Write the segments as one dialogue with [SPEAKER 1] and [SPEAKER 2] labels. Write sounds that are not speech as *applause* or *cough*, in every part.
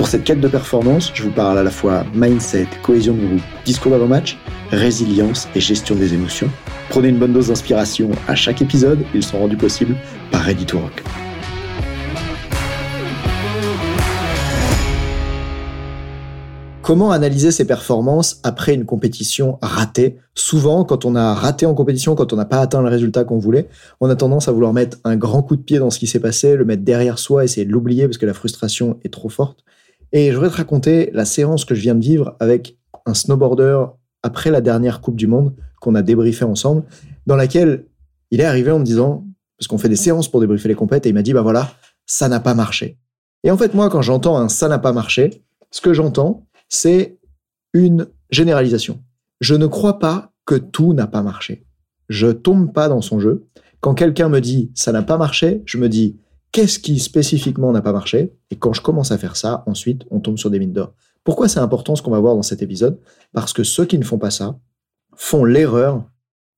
[SPEAKER 1] Pour cette quête de performance, je vous parle à la fois mindset, cohésion de groupe, discours d'avant-match, résilience et gestion des émotions. Prenez une bonne dose d'inspiration à chaque épisode, ils sont rendus possibles par Ready to Rock. Comment analyser ses performances après une compétition ratée? Souvent, quand on a raté en compétition, quand on n'a pas atteint le résultat qu'on voulait, on a tendance à vouloir mettre un grand coup de pied dans ce qui s'est passé, le mettre derrière soi, essayer de l'oublier parce que la frustration est trop forte. Et je voudrais te raconter la séance que je viens de vivre avec un snowboarder après la dernière Coupe du Monde qu'on a débriefé ensemble, dans laquelle il est arrivé en me disant, parce qu'on fait des séances pour débriefer les compètes, et il m'a dit, bah voilà, ça n'a pas marché. Et en fait, moi, quand j'entends un ça n'a pas marché, ce que j'entends, c'est une généralisation. Je ne crois pas que tout n'a pas marché. Je tombe pas dans son jeu. Quand quelqu'un me dit ça n'a pas marché, je me dis qu'est-ce qui spécifiquement n'a pas marché? Et quand je commence à faire ça, ensuite, on tombe sur des mines d'or. Pourquoi c'est important ce qu'on va voir dans cet épisode? Parce que ceux qui ne font pas ça font l'erreur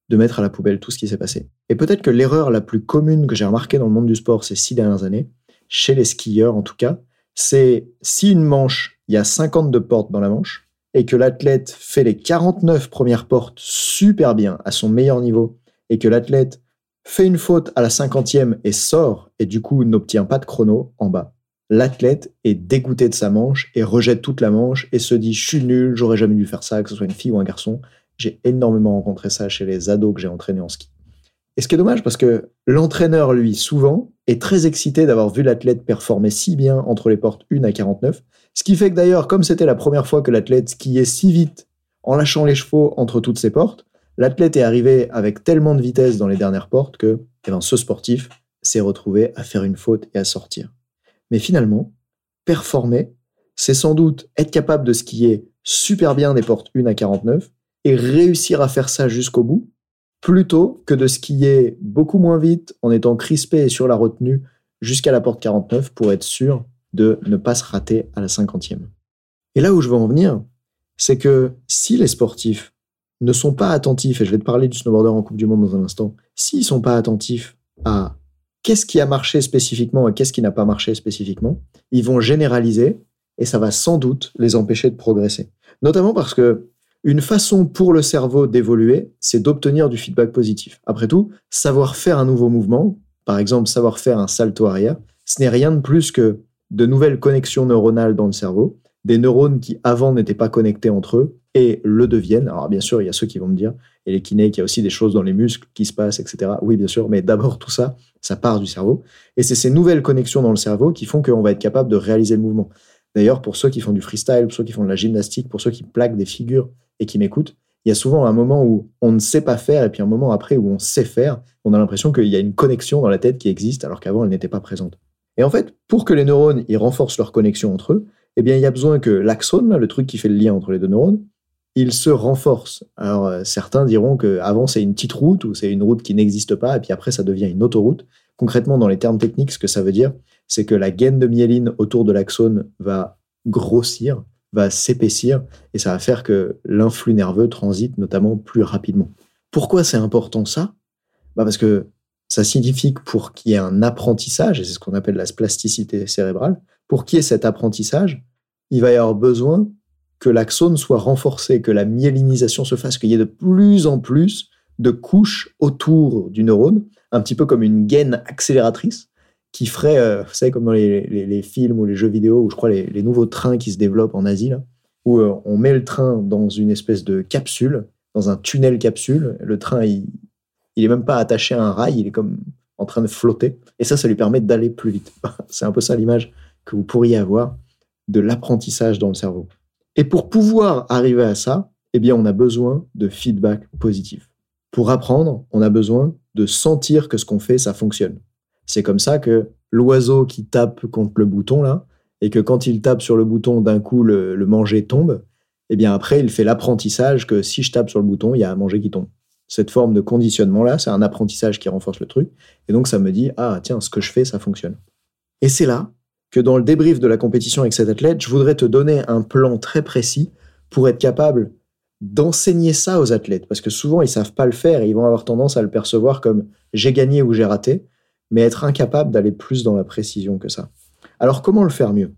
[SPEAKER 1] de mettre à la poubelle tout ce qui s'est passé. Et peut-être que l'erreur la plus commune que j'ai remarquée dans le monde du sport ces six dernières années, chez les skieurs en tout cas, c'est si une manche, il y a 52 portes dans la manche, et que l'athlète fait les 49 premières portes super bien, à son meilleur niveau, et que l'athlète fait une faute à la cinquantième et sort, et du coup n'obtient pas de chrono en bas. L'athlète est dégoûté de sa manche et rejette toute la manche et se dit je suis nul, j'aurais jamais dû faire ça, que ce soit une fille ou un garçon. J'ai énormément rencontré ça chez les ados que j'ai entraînés en ski. Et ce qui est dommage parce que l'entraîneur, lui, souvent, est très excité d'avoir vu l'athlète performer si bien entre les portes 1 à 49. Ce qui fait que d'ailleurs, comme c'était la première fois que l'athlète skiait si vite en lâchant les chevaux entre toutes ces portes, L'athlète est arrivé avec tellement de vitesse dans les dernières portes que eh ben, ce sportif s'est retrouvé à faire une faute et à sortir. Mais finalement, performer, c'est sans doute être capable de skier super bien des portes 1 à 49 et réussir à faire ça jusqu'au bout, plutôt que de skier beaucoup moins vite en étant crispé et sur la retenue jusqu'à la porte 49 pour être sûr de ne pas se rater à la cinquantième. Et là où je veux en venir, c'est que si les sportifs ne sont pas attentifs, et je vais te parler du snowboarder en Coupe du Monde dans un instant, s'ils sont pas attentifs à qu'est-ce qui a marché spécifiquement et qu'est-ce qui n'a pas marché spécifiquement, ils vont généraliser et ça va sans doute les empêcher de progresser. Notamment parce que une façon pour le cerveau d'évoluer, c'est d'obtenir du feedback positif. Après tout, savoir faire un nouveau mouvement, par exemple savoir faire un salto arrière, ce n'est rien de plus que de nouvelles connexions neuronales dans le cerveau, des neurones qui avant n'étaient pas connectés entre eux et le deviennent. Alors bien sûr, il y a ceux qui vont me dire, et les kinés, qu'il y a aussi des choses dans les muscles qui se passent, etc. Oui, bien sûr, mais d'abord tout ça, ça part du cerveau. Et c'est ces nouvelles connexions dans le cerveau qui font qu'on va être capable de réaliser le mouvement. D'ailleurs, pour ceux qui font du freestyle, pour ceux qui font de la gymnastique, pour ceux qui plaquent des figures et qui m'écoutent, il y a souvent un moment où on ne sait pas faire et puis un moment après où on sait faire. On a l'impression qu'il y a une connexion dans la tête qui existe alors qu'avant elle n'était pas présente. Et en fait, pour que les neurones ils renforcent leur connexion entre eux, eh bien, il y a besoin que l'axone, le truc qui fait le lien entre les deux neurones, il se renforce. Alors, euh, certains diront qu'avant, c'est une petite route ou c'est une route qui n'existe pas, et puis après, ça devient une autoroute. Concrètement, dans les termes techniques, ce que ça veut dire, c'est que la gaine de myéline autour de l'axone va grossir, va s'épaissir, et ça va faire que l'influx nerveux transite notamment plus rapidement. Pourquoi c'est important ça? Bah Parce que ça signifie que pour qu'il y ait un apprentissage, et c'est ce qu'on appelle la plasticité cérébrale, pour qu'il y ait cet apprentissage, il va y avoir besoin que l'axone soit renforcé, que la myélinisation se fasse, qu'il y ait de plus en plus de couches autour du neurone, un petit peu comme une gaine accélératrice qui ferait, euh, vous savez, comme dans les, films ou les jeux vidéo, ou je crois les, nouveaux trains qui se développent en Asie, où euh, on met le train dans une espèce de capsule, dans un tunnel capsule. Le train, il, il est même pas attaché à un rail, il est comme en train de flotter. Et ça, ça lui permet d'aller plus vite. *laughs* C'est un peu ça l'image que vous pourriez avoir de l'apprentissage dans le cerveau. Et pour pouvoir arriver à ça, eh bien, on a besoin de feedback positif. Pour apprendre, on a besoin de sentir que ce qu'on fait, ça fonctionne. C'est comme ça que l'oiseau qui tape contre le bouton, là, et que quand il tape sur le bouton, d'un coup, le, manger tombe, eh bien après, il fait l'apprentissage que si je tape sur le bouton, il y a à manger qui tombe. Cette forme de conditionnement-là, c'est un apprentissage qui renforce le truc. Et donc, ça me dit, ah tiens, ce que je fais, ça fonctionne. Et c'est là que dans le débrief de la compétition avec cet athlète, je voudrais te donner un plan très précis pour être capable d'enseigner ça aux athlètes. Parce que souvent, ils savent pas le faire et ils vont avoir tendance à le percevoir comme j'ai gagné ou j'ai raté, mais être incapable d'aller plus dans la précision que ça. Alors, comment le faire mieux?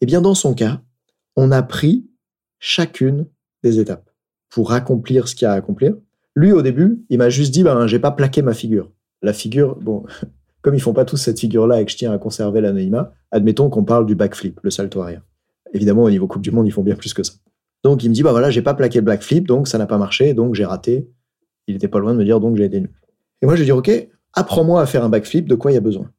[SPEAKER 1] Eh bien, dans son cas, on a pris chacune des étapes pour accomplir ce qu'il y a à accomplir. Lui, au début, il m'a juste dit, ben, j'ai pas plaqué ma figure. La figure, bon, comme ils font pas tous cette figure-là et que je tiens à conserver l'anonymat, admettons qu'on parle du backflip, le salto arrière. Évidemment, au niveau Coupe du Monde, ils font bien plus que ça. Donc, il me dit, bah voilà, j'ai pas plaqué le backflip, donc ça n'a pas marché, donc j'ai raté. Il était pas loin de me dire, donc j'ai été nul. Et moi, je lui dis, OK, apprends-moi à faire un backflip, de quoi il y a besoin.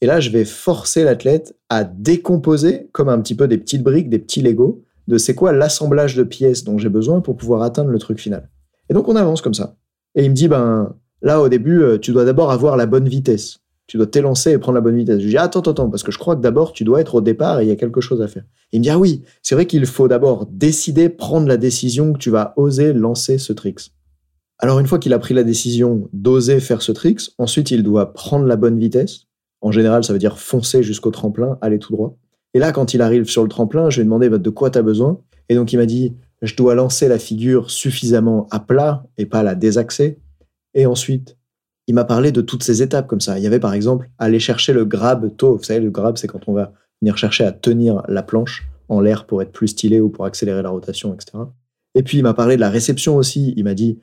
[SPEAKER 1] Et là, je vais forcer l'athlète à décomposer, comme un petit peu des petites briques, des petits Legos, de c'est quoi l'assemblage de pièces dont j'ai besoin pour pouvoir atteindre le truc final. Et donc, on avance comme ça. Et il me dit, ben, là, au début, euh, tu dois d'abord avoir la bonne vitesse tu dois t'élancer et prendre la bonne vitesse. Je lui dis, attends, attends, parce que je crois que d'abord, tu dois être au départ et il y a quelque chose à faire. il me dit, ah oui, c'est vrai qu'il faut d'abord décider, prendre la décision que tu vas oser lancer ce tricks. Alors, une fois qu'il a pris la décision d'oser faire ce tricks, ensuite, il doit prendre la bonne vitesse. En général, ça veut dire foncer jusqu'au tremplin, aller tout droit. Et là, quand il arrive sur le tremplin, je lui ai demandé bah, de quoi tu as besoin? Et donc, il m'a dit, je dois lancer la figure suffisamment à plat et pas la désaxer. Et ensuite, il m'a parlé de toutes ces étapes comme ça. Il y avait par exemple aller chercher le grab tôt. Vous savez, le grab, c'est quand on va venir chercher à tenir la planche en l'air pour être plus stylé ou pour accélérer la rotation, etc. Et puis il m'a parlé de la réception aussi. Il m'a dit,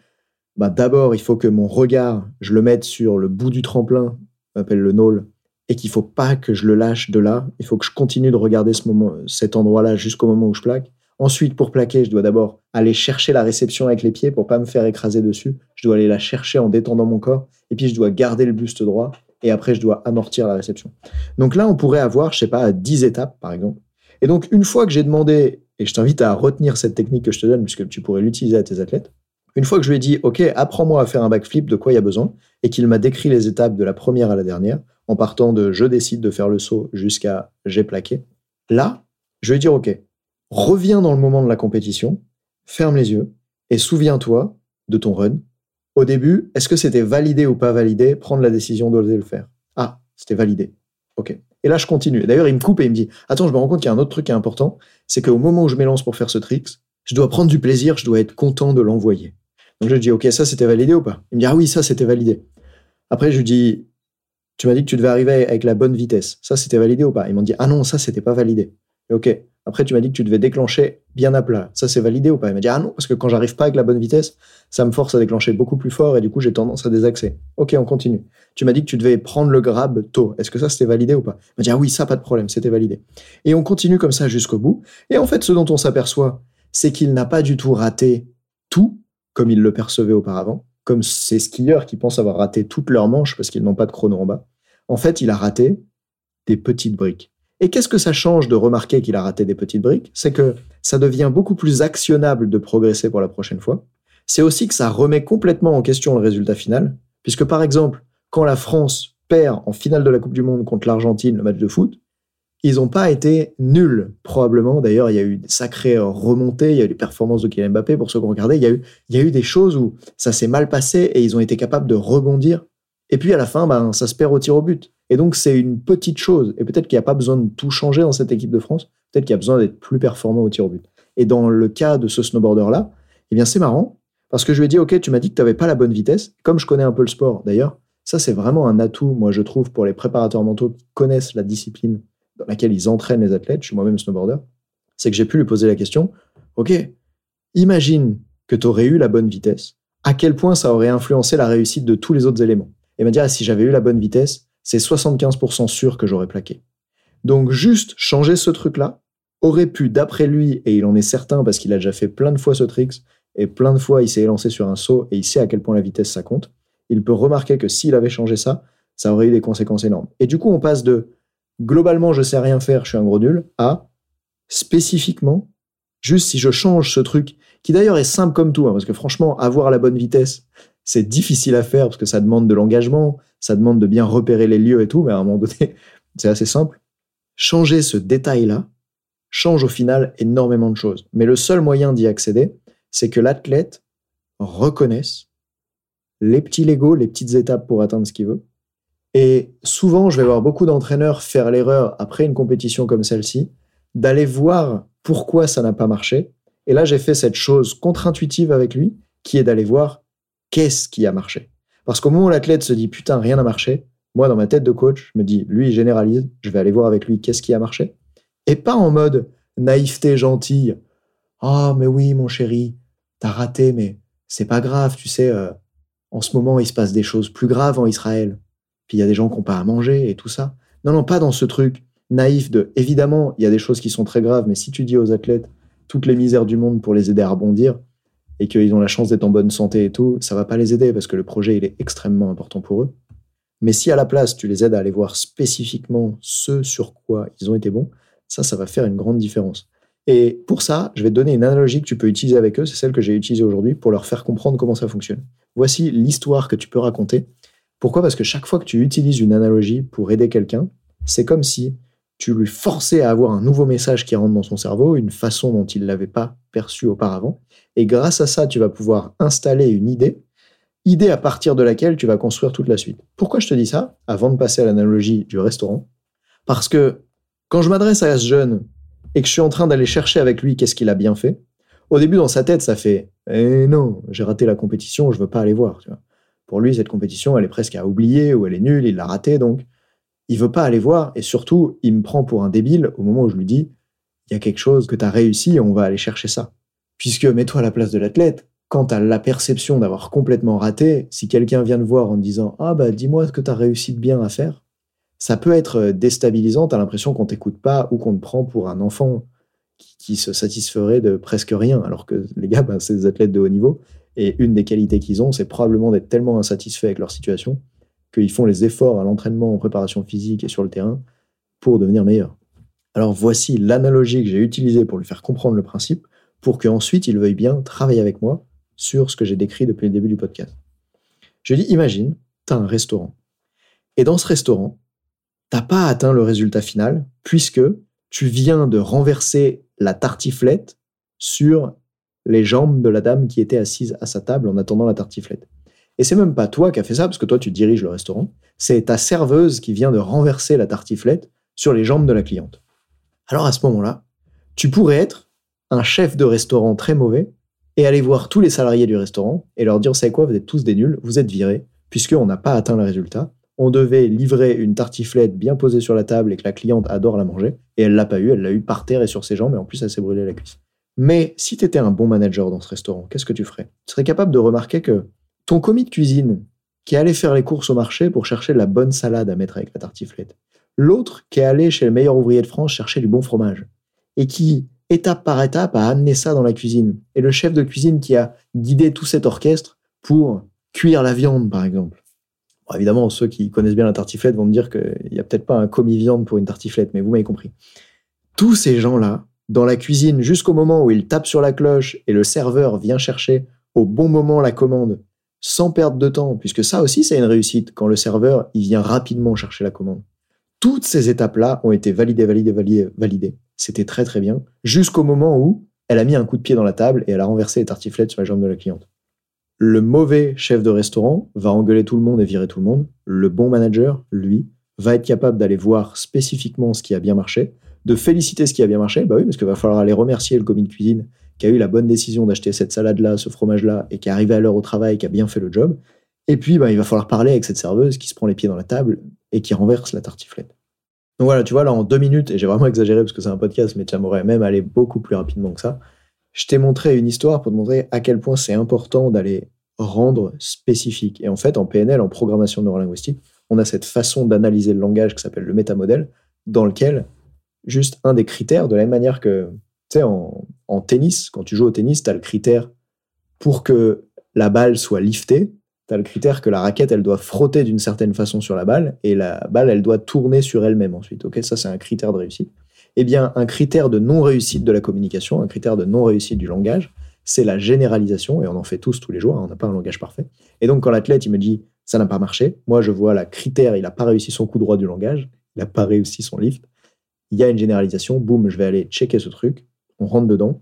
[SPEAKER 1] bah, d'abord, il faut que mon regard, je le mette sur le bout du tremplin, on appelle le knoll, et qu'il faut pas que je le lâche de là. Il faut que je continue de regarder ce moment, cet endroit-là jusqu'au moment où je plaque. Ensuite, pour plaquer, je dois d'abord aller chercher la réception avec les pieds pour pas me faire écraser dessus. Je dois aller la chercher en détendant mon corps. Et puis, je dois garder le buste droit. Et après, je dois amortir la réception. Donc là, on pourrait avoir, je sais pas, 10 étapes, par exemple. Et donc, une fois que j'ai demandé, et je t'invite à retenir cette technique que je te donne, puisque tu pourrais l'utiliser à tes athlètes, une fois que je lui ai dit, OK, apprends-moi à faire un backflip, de quoi il y a besoin, et qu'il m'a décrit les étapes de la première à la dernière, en partant de je décide de faire le saut jusqu'à j'ai plaqué, là, je vais dire, OK, reviens dans le moment de la compétition, ferme les yeux et souviens-toi de ton run. Au début, est-ce que c'était validé ou pas validé? Prendre la décision d'oser le faire. Ah, c'était validé. Ok. Et là, je continue. D'ailleurs, il me coupe et il me dit Attends, je me rends compte qu'il y a un autre truc qui est important c'est qu'au moment où je m'élance pour faire ce trick, je dois prendre du plaisir, je dois être content de l'envoyer. Donc je lui dis Ok, ça c'était validé ou pas? Il me dit Ah oui, ça c'était validé. Après, je lui dis Tu m'as dit que tu devais arriver avec la bonne vitesse. Ça c'était validé ou pas? Il m'ont dit Ah non, ça c'était pas validé. ok, après, tu m'as dit que tu devais déclencher bien à plat. Ça, c'est validé ou pas? Il m'a dit Ah non, parce que quand j'arrive pas avec la bonne vitesse, ça me force à déclencher beaucoup plus fort et du coup, j'ai tendance à désaxer. Ok, on continue. Tu m'as dit que tu devais prendre le grab tôt. Est-ce que ça, c'était validé ou pas? Il m'a dit Ah oui, ça, pas de problème, c'était validé. Et on continue comme ça jusqu'au bout. Et en fait, ce dont on s'aperçoit, c'est qu'il n'a pas du tout raté tout comme il le percevait auparavant, comme ces skieurs qui pensent avoir raté toutes leurs manches parce qu'ils n'ont pas de chrono en bas. En fait, il a raté des petites briques. Et qu'est-ce que ça change de remarquer qu'il a raté des petites briques? C'est que ça devient beaucoup plus actionnable de progresser pour la prochaine fois. C'est aussi que ça remet complètement en question le résultat final, puisque par exemple, quand la France perd en finale de la Coupe du Monde contre l'Argentine le match de foot, ils n'ont pas été nuls, probablement. D'ailleurs, il y a eu des sacrées remontées, il y a eu des performances de Kylian Mbappé, pour ceux qui ont regardé, il y a eu, il y a eu des choses où ça s'est mal passé et ils ont été capables de rebondir. Et puis à la fin, ben, ça se perd au tir au but. Et donc, c'est une petite chose. Et peut-être qu'il n'y a pas besoin de tout changer dans cette équipe de France. Peut-être qu'il y a besoin d'être plus performant au tir au but. Et dans le cas de ce snowboarder-là, eh bien, c'est marrant. Parce que je lui ai dit, OK, tu m'as dit que tu n'avais pas la bonne vitesse. Comme je connais un peu le sport, d'ailleurs, ça, c'est vraiment un atout, moi, je trouve, pour les préparateurs mentaux qui connaissent la discipline dans laquelle ils entraînent les athlètes. Je suis moi-même snowboarder. C'est que j'ai pu lui poser la question, OK, imagine que tu aurais eu la bonne vitesse. À quel point ça aurait influencé la réussite de tous les autres éléments? Et m'a dit, ah, si j'avais eu la bonne vitesse, c'est 75% sûr que j'aurais plaqué. Donc juste changer ce truc-là aurait pu, d'après lui, et il en est certain parce qu'il a déjà fait plein de fois ce trick, et plein de fois il s'est lancé sur un saut et il sait à quel point la vitesse ça compte, il peut remarquer que s'il avait changé ça, ça aurait eu des conséquences énormes. Et du coup, on passe de globalement je sais rien faire, je suis un gros nul, à spécifiquement, juste si je change ce truc, qui d'ailleurs est simple comme tout, hein, parce que franchement, avoir la bonne vitesse, c'est difficile à faire parce que ça demande de l'engagement, ça demande de bien repérer les lieux et tout, mais à un moment donné, *laughs* c'est assez simple. changer ce détail-là change au final énormément de choses. Mais le seul moyen d'y accéder, c'est que l'athlète reconnaisse les petits Legos, les petites étapes pour atteindre ce qu'il veut. Et souvent, je vais voir beaucoup d'entraîneurs faire l'erreur après une compétition comme celle-ci, d'aller voir pourquoi ça n'a pas marché. Et là, j'ai fait cette chose contre-intuitive avec lui, qui est d'aller voir qu'est-ce qui a marché? Parce qu'au moment où l'athlète se dit putain, rien n'a marché, moi, dans ma tête de coach, je me dis, lui, il généralise, je vais aller voir avec lui qu'est-ce qui a marché? Et pas en mode naïveté gentille. Ah, mais oui, mon chéri, t'as raté, mais c'est pas grave, tu sais, euh, en ce moment, il se passe des choses plus graves en Israël. Puis il y a des gens qui n'ont pas à manger et tout ça. Non, non, pas dans ce truc naïf de, évidemment, il y a des choses qui sont très graves, mais si tu dis aux athlètes toutes les misères du monde pour les aider à rebondir, et qu'ils ont la chance d'être en bonne santé et tout, ça va pas les aider parce que le projet, il est extrêmement important pour eux. Mais si à la place, tu les aides à aller voir spécifiquement ce sur quoi ils ont été bons, ça, ça va faire une grande différence. Et pour ça, je vais te donner une analogie que tu peux utiliser avec eux, c'est celle que j'ai utilisée aujourd'hui pour leur faire comprendre comment ça fonctionne. Voici l'histoire que tu peux raconter. Pourquoi? Parce que chaque fois que tu utilises une analogie pour aider quelqu'un, c'est comme si tu lui forçais à avoir un nouveau message qui rentre dans son cerveau, une façon dont il ne l'avait pas perçu auparavant. Et grâce à ça, tu vas pouvoir installer une idée idée à partir de laquelle tu vas construire toute la suite. Pourquoi je te dis ça? Avant de passer à l'analogie du restaurant. Parce que quand je m'adresse à ce jeune et que je suis en train d'aller chercher avec lui qu'est-ce qu'il a bien fait, au début dans sa tête ça fait eh non, j'ai raté la compétition, je veux pas aller voir. Pour lui cette compétition elle est presque à oublier ou elle est nulle, il l'a ratée donc il veut pas aller voir et surtout il me prend pour un débile au moment où je lui dis il y a quelque chose que tu as réussi et on va aller chercher ça. Puisque mets-toi à la place de l'athlète, quant à la perception d'avoir complètement raté, si quelqu'un vient te voir en te disant Ah bah dis-moi ce que tu as réussi de bien à faire, ça peut être euh, déstabilisant, tu as l'impression qu'on t'écoute pas ou qu'on te prend pour un enfant qui, se satisferait de presque rien, alors que les gars, bah, c'est des athlètes de haut niveau, et une des qualités qu'ils ont, c'est probablement d'être tellement insatisfaits avec leur situation qu'ils font les efforts à l'entraînement, en préparation physique et sur le terrain pour devenir meilleurs. Alors voici l'analogie que j'ai utilisée pour lui faire comprendre le principe, pour qu'ensuite il veuille bien travailler avec moi sur ce que j'ai décrit depuis le début du podcast. Je dis, imagine, tu as un restaurant. Et dans ce restaurant, t'as pas atteint le résultat final puisque tu viens de renverser la tartiflette sur les jambes de la dame qui était assise à sa table en attendant la tartiflette. Et c'est même pas toi qui as fait ça, parce que toi tu diriges le restaurant, c'est ta serveuse qui vient de renverser la tartiflette sur les jambes de la cliente. Alors à ce moment-là, tu pourrais être un chef de restaurant très mauvais et aller voir tous les salariés du restaurant et leur dire, c'est quoi, vous êtes tous des nuls, vous êtes virés, puisqu'on n'a pas atteint le résultat. On devait livrer une tartiflette bien posée sur la table et que la cliente adore la manger, et elle l'a pas eu, elle l'a eu par terre et sur ses jambes, et en plus elle s'est brûlée la cuisse. Mais si tu étais un bon manager dans ce restaurant, qu'est-ce que tu ferais? Tu serais capable de remarquer que ton commis de cuisine, qui allait faire les courses au marché pour chercher la bonne salade à mettre avec la tartiflette, l'autre qui est allé chez le meilleur ouvrier de France chercher du bon fromage, et qui étape par étape, à amener ça dans la cuisine. Et le chef de cuisine qui a guidé tout cet orchestre pour cuire la viande, par exemple. évidemment, ceux qui connaissent bien la tartiflette vont me dire qu'il n'y a peut-être pas un commis viande pour une tartiflette, mais vous m'avez compris. Tous ces gens-là, dans la cuisine, jusqu'au moment où ils tapent sur la cloche et le serveur vient chercher au bon moment la commande, sans perdre de temps, puisque ça aussi, c'est une réussite, quand le serveur, il vient rapidement chercher la commande. Toutes ces étapes-là ont été validées, validées, validées, validées. C'était très très bien. Jusqu'au moment où elle a mis un coup de pied dans la table et elle a renversé les tartiflettes sur la jambe de la cliente. Le mauvais chef de restaurant va engueuler tout le monde et virer tout le monde. Le bon manager, lui, va être capable d'aller voir spécifiquement ce qui a bien marché, de féliciter ce qui a bien marché, bah oui, parce qu'il va falloir aller remercier le commis de cuisine qui a eu la bonne décision d'acheter cette salade-là, ce fromage-là, et qui est arrivé à l'heure au travail, qui a bien fait le job. Et puis, bah, il va falloir parler avec cette serveuse qui se prend les pieds dans la table et qui renverse la tartiflette. Donc voilà, tu vois, là, en deux minutes, et j'ai vraiment exagéré parce que c'est un podcast, mais ça m'aurait même allé beaucoup plus rapidement que ça. Je t'ai montré une histoire pour te montrer à quel point c'est important d'aller rendre spécifique. Et en fait, en PNL, en programmation neurolinguistique, on a cette façon d'analyser le langage qui s'appelle le métamodèle, dans lequel, juste un des critères, de la même manière que, tu sais, en, en tennis, quand tu joues au tennis, tu as le critère pour que la balle soit liftée, tu as le critère que la raquette, elle doit frotter d'une certaine façon sur la balle et la balle, elle doit tourner sur elle-même ensuite. Ok, ça, c'est un critère de réussite. Eh bien, un critère de non-réussite de la communication, un critère de non-réussite du langage, c'est la généralisation, et on en fait tous tous les jours, hein, on n'a pas un langage parfait. Et donc, quand l'athlète, il me dit, ça n'a pas marché, moi, je vois la critère, il n'a pas réussi son coup droit du langage, il n'a pas réussi son lift, il y a une généralisation, boum, je vais aller checker ce truc, on rentre dedans.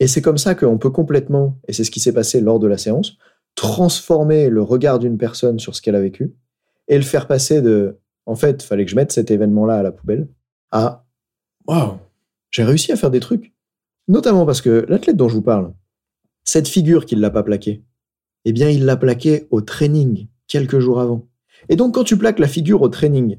[SPEAKER 1] Et c'est comme ça qu'on peut complètement, et c'est ce qui s'est passé lors de la séance, transformer le regard d'une personne sur ce qu'elle a vécu et le faire passer de en fait, fallait que je mette cet événement-là à la poubelle à waouh, j'ai réussi à faire des trucs. Notamment parce que l'athlète dont je vous parle, cette figure qu'il l'a pas plaquée, eh bien, il l'a plaquée au training quelques jours avant. Et donc, quand tu plaques la figure au training,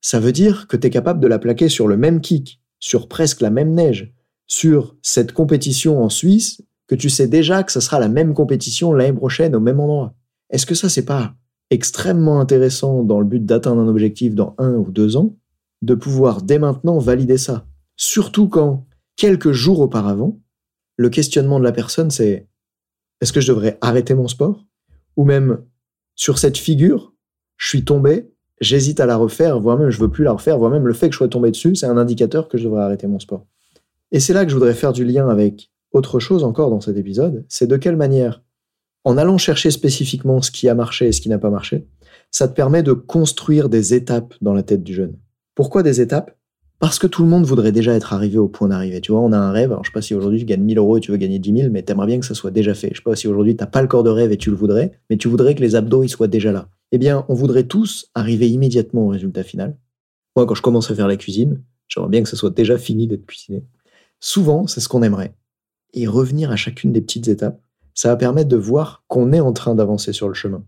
[SPEAKER 1] ça veut dire que tu es capable de la plaquer sur le même kick, sur presque la même neige, sur cette compétition en Suisse, que tu sais déjà que ça sera la même compétition l'année prochaine au même endroit. Est-ce que ça, c'est pas extrêmement intéressant dans le but d'atteindre un objectif dans un ou deux ans, de pouvoir dès maintenant valider ça? Surtout quand, quelques jours auparavant, le questionnement de la personne, c'est est-ce que je devrais arrêter mon sport? Ou même, sur cette figure, je suis tombé, j'hésite à la refaire, voire même je veux plus la refaire, voire même le fait que je sois tombé dessus, c'est un indicateur que je devrais arrêter mon sport. Et c'est là que je voudrais faire du lien avec autre chose encore dans cet épisode, c'est de quelle manière, en allant chercher spécifiquement ce qui a marché et ce qui n'a pas marché, ça te permet de construire des étapes dans la tête du jeune. Pourquoi des étapes? Parce que tout le monde voudrait déjà être arrivé au point d'arrivée. Tu vois, on a un rêve. Alors, je sais pas si aujourd'hui tu gagnes 1000 euros et tu veux gagner 10 000, mais t'aimerais bien que ça soit déjà fait. Je sais pas si aujourd'hui t'as pas le corps de rêve et tu le voudrais, mais tu voudrais que les abdos ils soient déjà là eh bien, on voudrait tous arriver immédiatement au résultat final. Moi, quand je commence à faire la cuisine, j'aimerais bien que ce soit déjà fini d'être cuisiné. Souvent, c'est ce qu'on aimerait. Et revenir à chacune des petites étapes, ça va permettre de voir qu'on est en train d'avancer sur le chemin.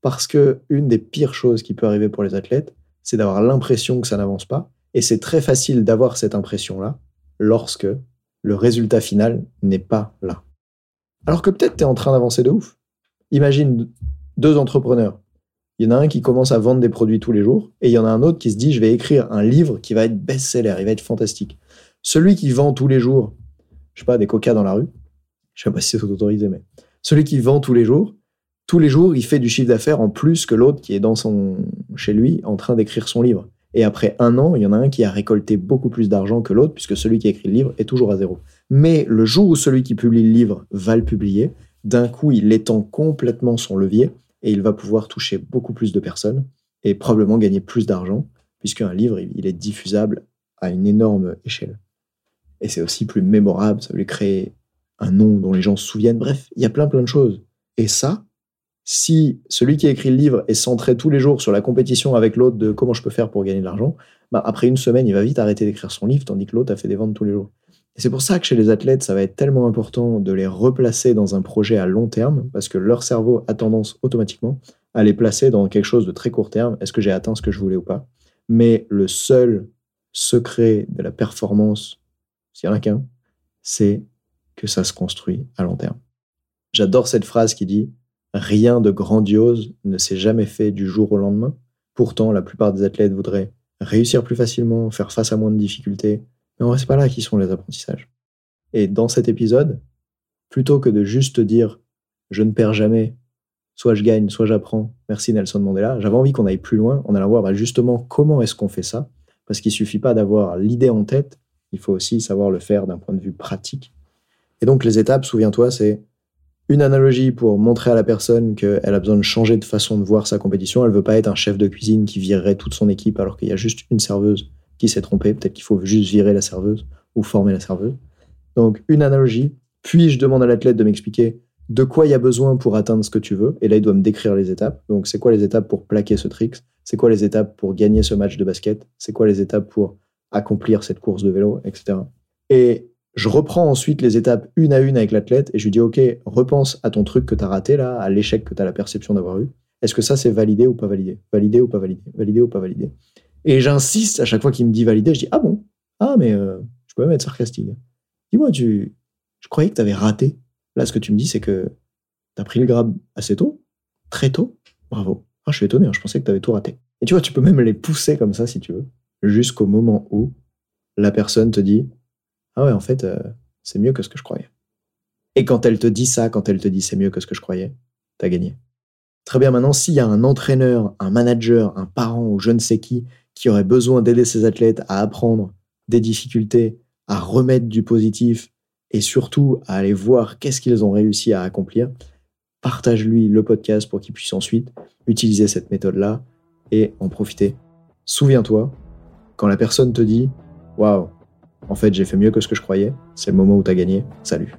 [SPEAKER 1] Parce que une des pires choses qui peut arriver pour les athlètes, c'est d'avoir l'impression que ça n'avance pas. Et c'est très facile d'avoir cette impression-là lorsque le résultat final n'est pas là. Alors que peut-être tu es en train d'avancer de ouf. Imagine deux entrepreneurs il y en a un qui commence à vendre des produits tous les jours et il y en a un autre qui se dit je vais écrire un livre qui va être best-seller, il va être fantastique. Celui qui vend tous les jours, je sais pas, des coca dans la rue, je sais pas si c'est autorisé, mais celui qui vend tous les jours, tous les jours, il fait du chiffre d'affaires en plus que l'autre qui est dans son, chez lui en train d'écrire son livre. Et après un an, il y en a un qui a récolté beaucoup plus d'argent que l'autre, puisque celui qui a écrit le livre est toujours à zéro. Mais le jour où celui qui publie le livre va le publier, d'un coup, il étend complètement son levier et il va pouvoir toucher beaucoup plus de personnes et probablement gagner plus d'argent, puisqu'un livre, il est diffusable à une énorme échelle. Et c'est aussi plus mémorable, ça lui créer un nom dont les gens se souviennent. Bref, il y a plein plein de choses. Et ça, si celui qui a écrit le livre est centré tous les jours sur la compétition avec l'autre de comment je peux faire pour gagner de l'argent, bah après une semaine, il va vite arrêter d'écrire son livre, tandis que l'autre a fait des ventes tous les jours. Et c'est pour ça que chez les athlètes, ça va être tellement important de les replacer dans un projet à long terme, parce que leur cerveau a tendance automatiquement à les placer dans quelque chose de très court terme. Est-ce que j'ai atteint ce que je voulais ou pas? Mais le seul secret de la performance, s'il y en a qu'un, c'est que ça se construit à long terme. J'adore cette phrase qui dit Rien de grandiose ne s'est jamais fait du jour au lendemain. Pourtant, la plupart des athlètes voudraient réussir plus facilement, faire face à moins de difficultés, mais en c'est pas là qui sont les apprentissages. Et dans cet épisode, plutôt que de juste dire je ne perds jamais, soit je gagne, soit j'apprends, merci Nelson Mandela, j'avais envie qu'on aille plus loin en allant voir bah, justement comment est-ce qu'on fait ça, parce qu'il suffit pas d'avoir l'idée en tête, il faut aussi savoir le faire d'un point de vue pratique. Et donc les étapes, souviens-toi, c'est une analogie pour montrer à la personne qu'elle a besoin de changer de façon de voir sa compétition. Elle veut pas être un chef de cuisine qui virerait toute son équipe alors qu'il y a juste une serveuse qui s'est trompé. Peut-être qu'il faut juste virer la serveuse ou former la serveuse. Donc, une analogie. Puis, je demande à l'athlète de m'expliquer de quoi il y a besoin pour atteindre ce que tu veux? Et là, il doit me décrire les étapes. Donc, c'est quoi les étapes pour plaquer ce trick C'est quoi les étapes pour gagner ce match de basket? C'est quoi les étapes pour accomplir cette course de vélo, etc. Et je reprends ensuite les étapes une à une avec l'athlète et je lui dis, OK, repense à ton truc que tu as raté là, à l'échec que tu as la perception d'avoir eu. Est-ce que ça, c'est validé ou pas validé? Validé ou pas validé? Validé ou pas validé? Et j'insiste à chaque fois qu'il me dit valider, je dis Ah bon? Ah, mais euh, je peux même être sarcastique. Dis-moi, tu... je croyais que tu avais raté? Là, ce que tu me dis, c'est que tu as pris le grab assez tôt, très tôt? Bravo. Ah, je suis étonné, hein, je pensais que tu avais tout raté. Et tu vois, tu peux même les pousser comme ça si tu veux, jusqu'au moment où la personne te dit Ah ouais, en fait, euh, c'est mieux que ce que je croyais. Et quand elle te dit ça, quand elle te dit c'est mieux que ce que je croyais, t'as gagné. Très bien, maintenant, s'il y a un entraîneur, un manager, un parent ou je ne sais qui qui aurait besoin d'aider ses athlètes à apprendre des difficultés, à remettre du positif et surtout à aller voir qu'est-ce qu'ils ont réussi à accomplir, partage-lui le podcast pour qu'il puisse ensuite utiliser cette méthode-là et en profiter. Souviens-toi, quand la personne te dit waouh, en fait j'ai fait mieux que ce que je croyais, c'est le moment où t'as gagné, salut.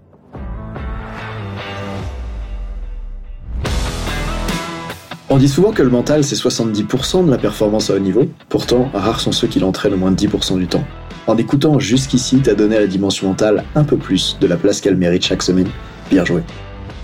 [SPEAKER 1] On dit souvent que le mental c'est 70% de la performance à haut niveau, pourtant rares sont ceux qui l'entraînent au moins de 10% du temps. En écoutant jusqu'ici, t'as donné à la dimension mentale un peu plus de la place qu'elle mérite chaque semaine. Bien joué.